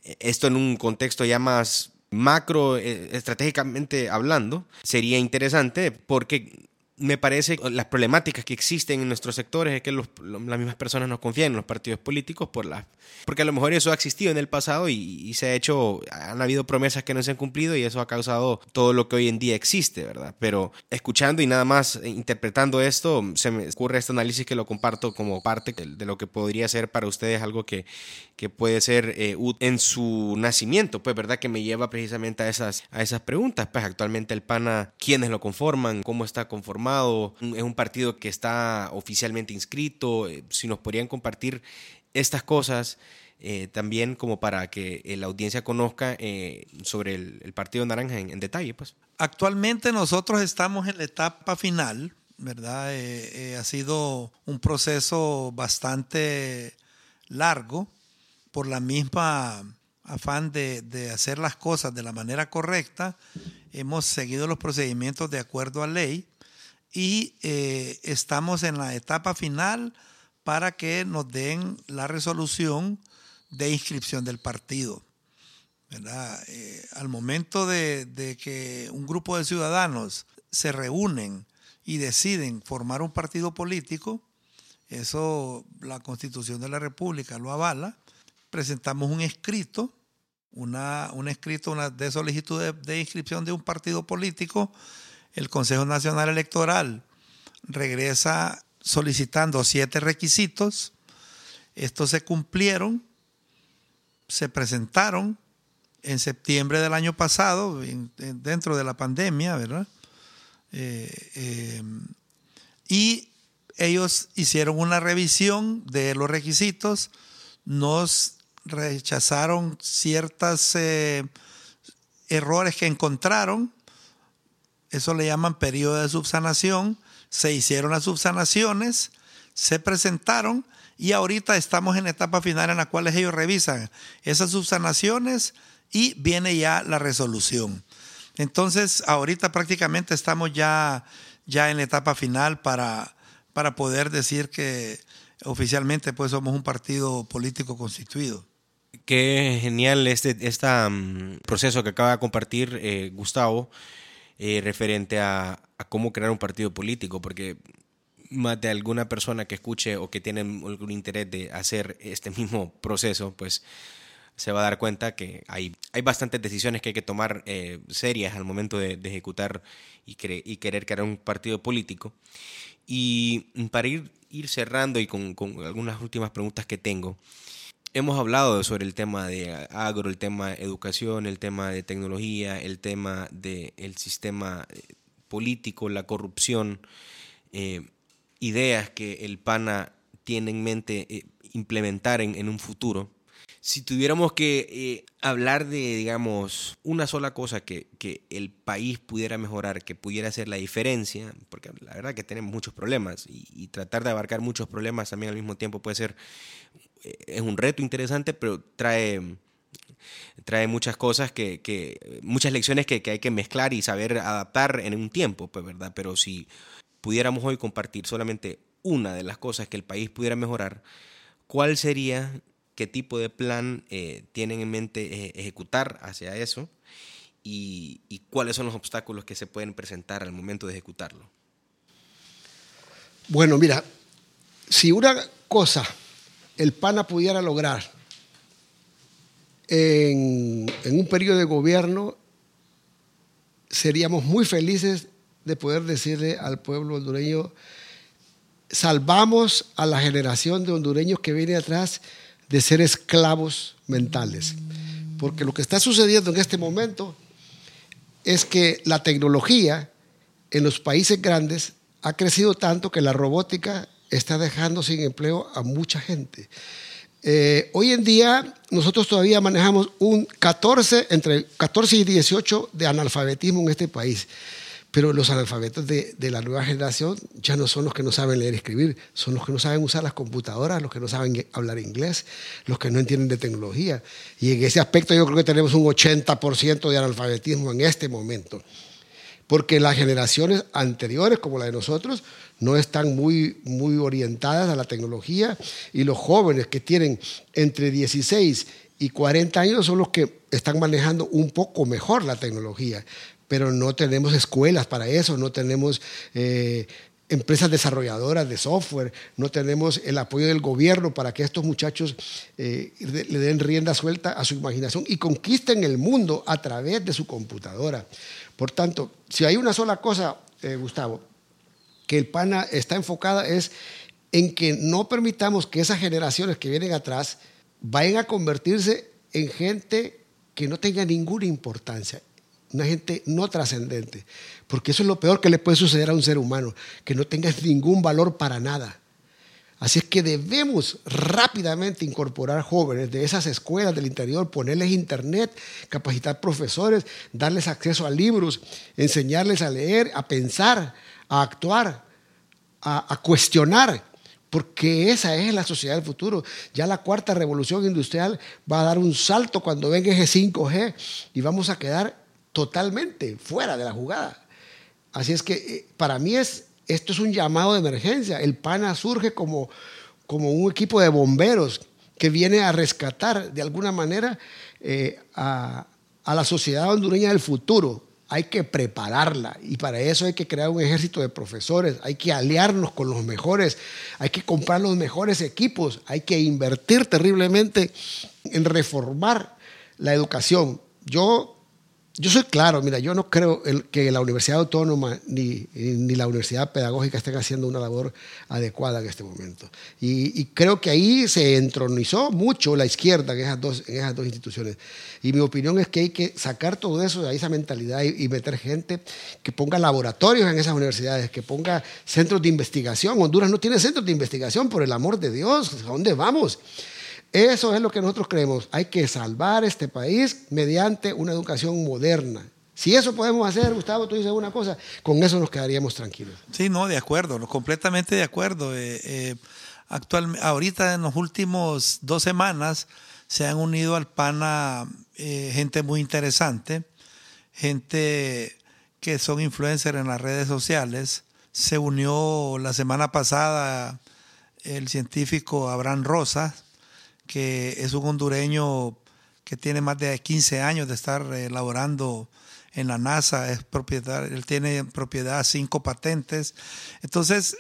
eh, esto en un contexto ya más macro, eh, estratégicamente hablando, sería interesante porque me parece las problemáticas que existen en nuestros sectores es que las mismas personas no confían en los partidos políticos por la, porque a lo mejor eso ha existido en el pasado y, se ha hecho, han habido promesas que no se han cumplido y eso ha causado todo lo que hoy en día existe, ¿verdad? Pero escuchando y nada más interpretando esto, se me ocurre este análisis que lo comparto como parte de, lo que podría ser para ustedes algo que, que puede ser eh, en su nacimiento, pues, ¿verdad? Que me lleva precisamente a esas, a esas preguntas, pues actualmente el PANA, ¿quiénes lo conforman? ¿Cómo está conformado? Es un partido que está oficialmente inscrito, eh, si nos podrían compartir estas cosas eh, también como para que eh, la audiencia conozca sobre el, Partido Naranja en, detalle. Pues. Actualmente nosotros estamos en la etapa final, ¿verdad? ha sido un proceso bastante largo por la misma afán de, de, hacer las cosas de la manera correcta. Hemos seguido los procedimientos de acuerdo a ley y eh, estamos en la etapa final para que nos den la resolución de inscripción del partido. Eh, al momento de, de, que un grupo de ciudadanos se reúnen y deciden formar un partido político, eso la constitución de la República lo avala, presentamos un escrito, una, un escrito una de solicitud de inscripción de un partido político el Consejo Nacional Electoral regresa solicitando siete requisitos. Estos se cumplieron, se presentaron en septiembre del año pasado, dentro de la pandemia, ¿verdad? Eh, eh, y ellos hicieron una revisión de los requisitos, nos rechazaron ciertos eh, errores que encontraron, eso le llaman periodo de subsanación, se hicieron las subsanaciones, se presentaron y ahorita estamos en etapa final en la cual ellos revisan esas subsanaciones y viene ya la resolución. Entonces, ahorita prácticamente estamos ya, ya en la etapa final para, para poder decir que oficialmente pues somos un partido político constituido. Qué genial este, este proceso que acaba de compartir eh, Gustavo eh, referente a, cómo crear un partido político, porque más de alguna persona que escuche o que tiene algún interés de hacer este mismo proceso, pues se va a dar cuenta que hay, hay bastantes decisiones que hay que tomar eh, serias al momento de, ejecutar y, y, querer crear un partido político. Y para ir, ir cerrando y con, con algunas últimas preguntas que tengo, hemos hablado sobre el tema de agro, el tema de educación, el tema de tecnología, el tema del sistema eh, político, la corrupción, eh, ideas que el PANA tiene en mente eh, implementar en, un futuro. Si tuviéramos que hablar de, digamos, una sola cosa que, el país pudiera mejorar, que pudiera hacer la diferencia, porque la verdad que tenemos muchos problemas y tratar de abarcar muchos problemas también al mismo tiempo puede ser es un reto interesante, pero trae, trae muchas cosas que, muchas lecciones que, hay que mezclar y saber adaptar en un tiempo, pues, ¿verdad? Pero si pudiéramos hoy compartir solamente una de las cosas que el país pudiera mejorar, ¿cuál sería, qué tipo de plan eh, tienen en mente eh, ejecutar hacia eso? Y, y cuáles son los obstáculos que se pueden presentar al momento de ejecutarlo. Bueno, mira, si una cosa el PANA pudiera lograr en, un periodo de gobierno, seríamos muy felices de poder decirle al pueblo hondureño, salvamos a la generación de hondureños que viene atrás de ser esclavos mentales. Porque lo que está sucediendo en este momento es que la tecnología en los países grandes ha crecido tanto que la robótica está dejando sin empleo a mucha gente. Eh, hoy en día nosotros todavía manejamos un 14, entre 14 y 18 de analfabetismo en este país. Pero los analfabetos de, de, la nueva generación ya no son los que no saben leer y escribir, son los que no saben usar las computadoras, los que no saben hablar inglés, los que no entienden de tecnología. Y en ese aspecto yo creo que tenemos un 80% de analfabetismo en este momento. Porque las generaciones anteriores, como la de nosotros, no están muy, muy orientadas a la tecnología y los jóvenes que tienen entre 16 y 40 años son los que están manejando un poco mejor la tecnología, pero no tenemos escuelas para eso, no tenemos eh, empresas desarrolladoras de software, no tenemos el apoyo del gobierno para que estos muchachos eh, le den rienda suelta a su imaginación y conquisten el mundo a través de su computadora. Por tanto, si hay una sola cosa, eh, Gustavo, que el PANA está enfocada es en que no permitamos que esas generaciones que vienen atrás vayan a convertirse en gente que no tenga ninguna importancia, una gente no trascendente, porque eso es lo peor que le puede suceder a un ser humano, que no tenga ningún valor para nada. Así es que debemos rápidamente incorporar jóvenes de esas escuelas del interior, ponerles internet, capacitar profesores, darles acceso a libros, enseñarles a leer, a pensar, a actuar, a, cuestionar, porque esa es la sociedad del futuro. Ya la cuarta revolución industrial va a dar un salto cuando venga ese 5G y vamos a quedar totalmente fuera de la jugada. Así es que eh, para mí es, esto es un llamado de emergencia. El PANA surge como, como un equipo de bomberos que viene a rescatar de alguna manera eh, a, a la sociedad hondureña del futuro, hay que prepararla y para eso hay que crear un ejército de profesores, hay que aliarnos con los mejores, hay que comprar los mejores equipos, hay que invertir terriblemente en reformar la educación. Yo yo soy claro, mira, yo no creo que la Universidad Autónoma ni, ni, la Universidad Pedagógica estén haciendo una labor adecuada en este momento. Y, creo que ahí se entronizó mucho la izquierda en esas, dos, en esas dos instituciones. Y mi opinión es que hay que sacar todo eso de ahí, esa mentalidad y, meter gente que ponga laboratorios en esas universidades, que ponga centros de investigación. Honduras no tiene centros de investigación, por el amor de Dios, ¿a dónde vamos? Eso es lo que nosotros creemos. Hay que salvar este país mediante una educación moderna. Si eso podemos hacer, Gustavo, tú dices una cosa, con eso nos quedaríamos tranquilos. Sí, no, de acuerdo, completamente de acuerdo. Eh, eh, actualmente, ahorita en los últimos dos semanas se han unido al PANA eh, gente muy interesante, gente que son influencers en las redes sociales. Se unió la semana pasada el científico Abraham Rosas, que es un hondureño que tiene más de 15 años de estar elaborando en la NASA, es propietario, él tiene propiedad cinco patentes. Entonces,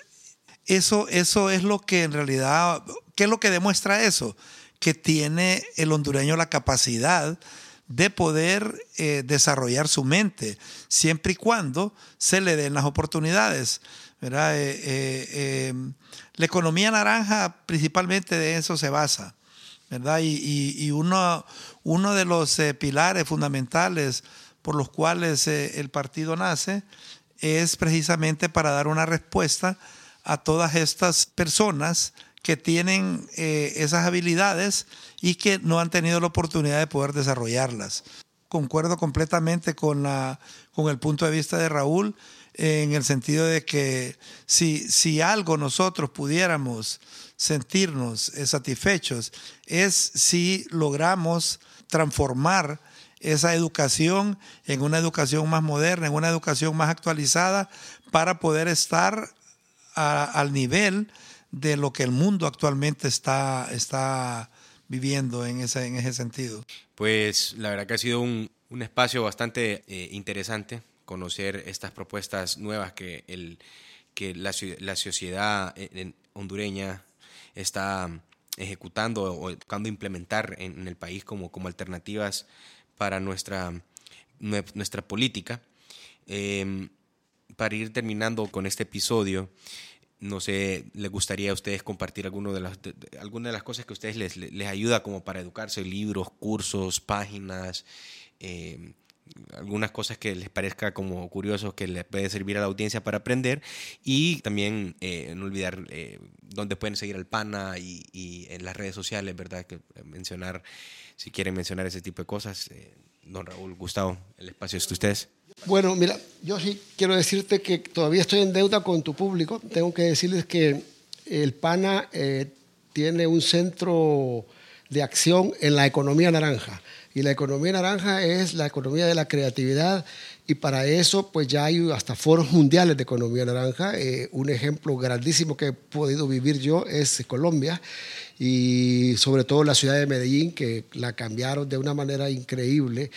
eso, eso es lo que en realidad, ¿qué es lo que demuestra eso? Que tiene el hondureño la capacidad de poder eh, desarrollar su mente, siempre y cuando se le den las oportunidades. Eh, eh, la economía naranja principalmente de eso se basa. ¿Verdad? Y, uno, uno, de los eh, pilares fundamentales por los cuales eh, el partido nace es precisamente para dar una respuesta a todas estas personas que tienen eh, esas habilidades y que no han tenido la oportunidad de poder desarrollarlas. Concuerdo completamente con, la, con el punto de vista de Raúl en el sentido de que si, si algo nosotros pudiéramos sentirnos satisfechos es si logramos transformar esa educación en una educación más moderna, en una educación más actualizada, para poder estar al nivel de lo que el mundo actualmente está, está viviendo en ese, en ese sentido. Pues la verdad que ha sido un, espacio bastante eh, interesante conocer estas propuestas nuevas que, el, que la, la sociedad eh, hondureña está ejecutando o buscando implementar en, el país como, como alternativas para nuestra, nuestra política. Em, para ir terminando con este episodio, no sé, ¿les gustaría a ustedes compartir alguno de las, de, alguna de las cosas que a ustedes les, les, ayuda como para educarse? Libros, cursos, páginas, eh, algunas cosas que les parezca como curiosos que les puede servir a la audiencia para aprender y también eh, no olvidar eh, dónde pueden seguir al PANA y, en las redes sociales, ¿verdad? Que eh, mencionar, si quieren mencionar ese tipo de cosas. don Raúl, Gustavo, el espacio es de ustedes. Bueno, mira, yo sí quiero decirte que todavía estoy en deuda con tu público. Tengo que decirles que el PANA tiene un centro de acción en la economía naranja. Y la economía naranja es la economía de la creatividad y para eso pues ya hay hasta foros mundiales de economía naranja. Eh, un ejemplo grandísimo que he podido vivir yo es Colombia y sobre todo la ciudad de Medellín que la cambiaron de una manera increíble.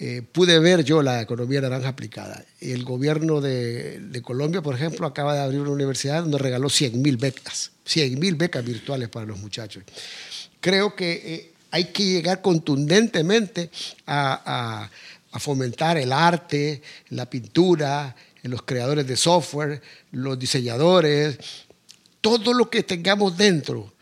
Eh, pude ver yo la economía naranja aplicada. El gobierno de, de, Colombia, por ejemplo, acaba de abrir una universidad donde regaló 100 mil becas, 100 mil becas virtuales para los muchachos. Creo que eh, hay que llegar contundentemente a, fomentar el arte, la pintura, los creadores de software, los diseñadores, todo lo que tengamos dentro.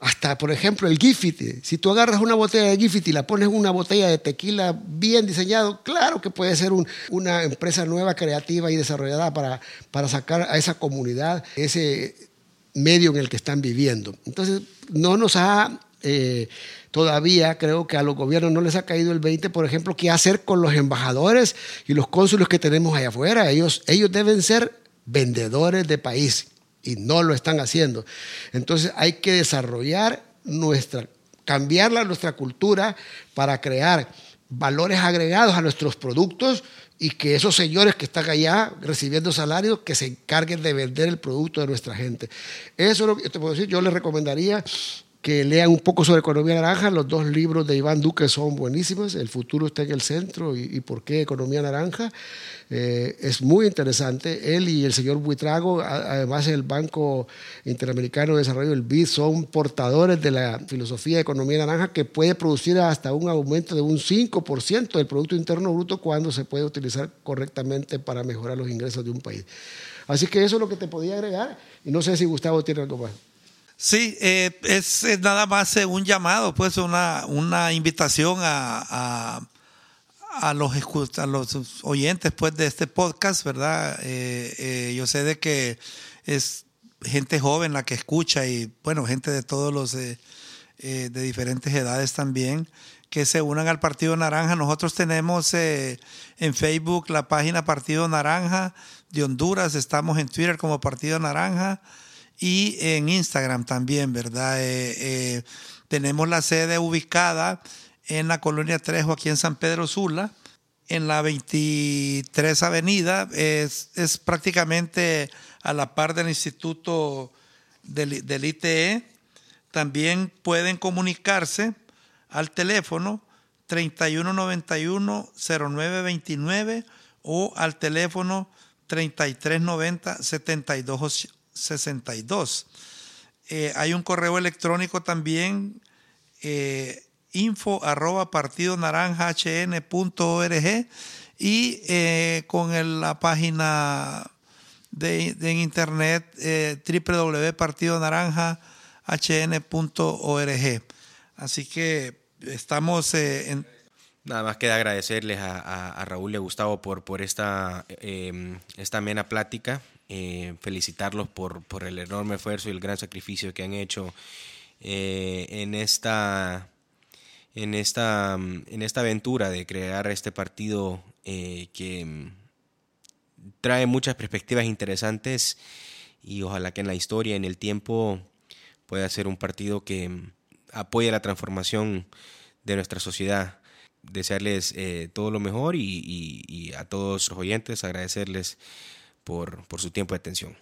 Hasta, por ejemplo, el Gifty. Si tú agarras una botella de Gifty y la pones en una botella de tequila bien diseñado, claro que puede ser una empresa nueva, creativa y desarrollada para, para sacar a esa comunidad ese medio en el que están viviendo. Entonces, no nos ha eh, todavía creo que a los gobiernos no les ha caído el 20, por ejemplo, qué hacer con los embajadores y los cónsulos que tenemos allá afuera. Ellos, ellos deben ser vendedores de país y no lo están haciendo. Entonces hay que desarrollar nuestra, cambiarla nuestra cultura para crear valores agregados a nuestros productos y que esos señores que están allá recibiendo salarios que se encarguen de vender el producto de nuestra gente. Eso es lo que te puedo decir. Yo les recomendaría que lean un poco sobre economía naranja. Los dos libros de Iván Duque son buenísimos. El futuro está en el centro y, por qué economía naranja. Eh, es muy interesante. Él y el señor Buitrago, además del Banco Interamericano de Desarrollo, el BID, son portadores de la filosofía de economía naranja que puede producir hasta un aumento de un 5% del Producto Interno Bruto cuando se puede utilizar correctamente para mejorar los ingresos de un país. Así que eso es lo que te podía agregar y no sé si Gustavo tiene algo más. Sí, eh, es, nada más eh, un llamado, pues una, una invitación a, a, los, a los oyentes pues, de este podcast, ¿verdad? Eh, yo sé de que es gente joven la que escucha y, bueno, gente de todos los, de diferentes edades también, que se unan al Partido Naranja. Nosotros tenemos en Facebook la página Partido Naranja de Honduras, estamos en Twitter como Partido Naranja y en Instagram también, ¿verdad? Eh, eh, tenemos la sede ubicada en la colonia Trejo, aquí en San Pedro Sula, en la 23 Avenida. Es, prácticamente a la par del Instituto del, del ITE. También pueden comunicarse al teléfono 3191-0929 o al teléfono 3390-72 62. Eh, hay un correo electrónico también, eh, info arroba partido naranja hn.org y eh, con la página de, de internet eh, www.partidonaranja.hn.org. Así que estamos en... Nada más queda agradecerles a, Raúl y a Gustavo por, por esta, esta amena plática. Eh, felicitarlos por, por, el enorme esfuerzo y el gran sacrificio que han hecho eh, en, esta, en, esta, en esta aventura de crear este partido eh, que trae muchas perspectivas interesantes y ojalá que en la historia, en el tiempo, pueda ser un partido que apoye la transformación de nuestra sociedad. Desearles todo lo mejor y, a todos los oyentes agradecerles por, por su tiempo de atención.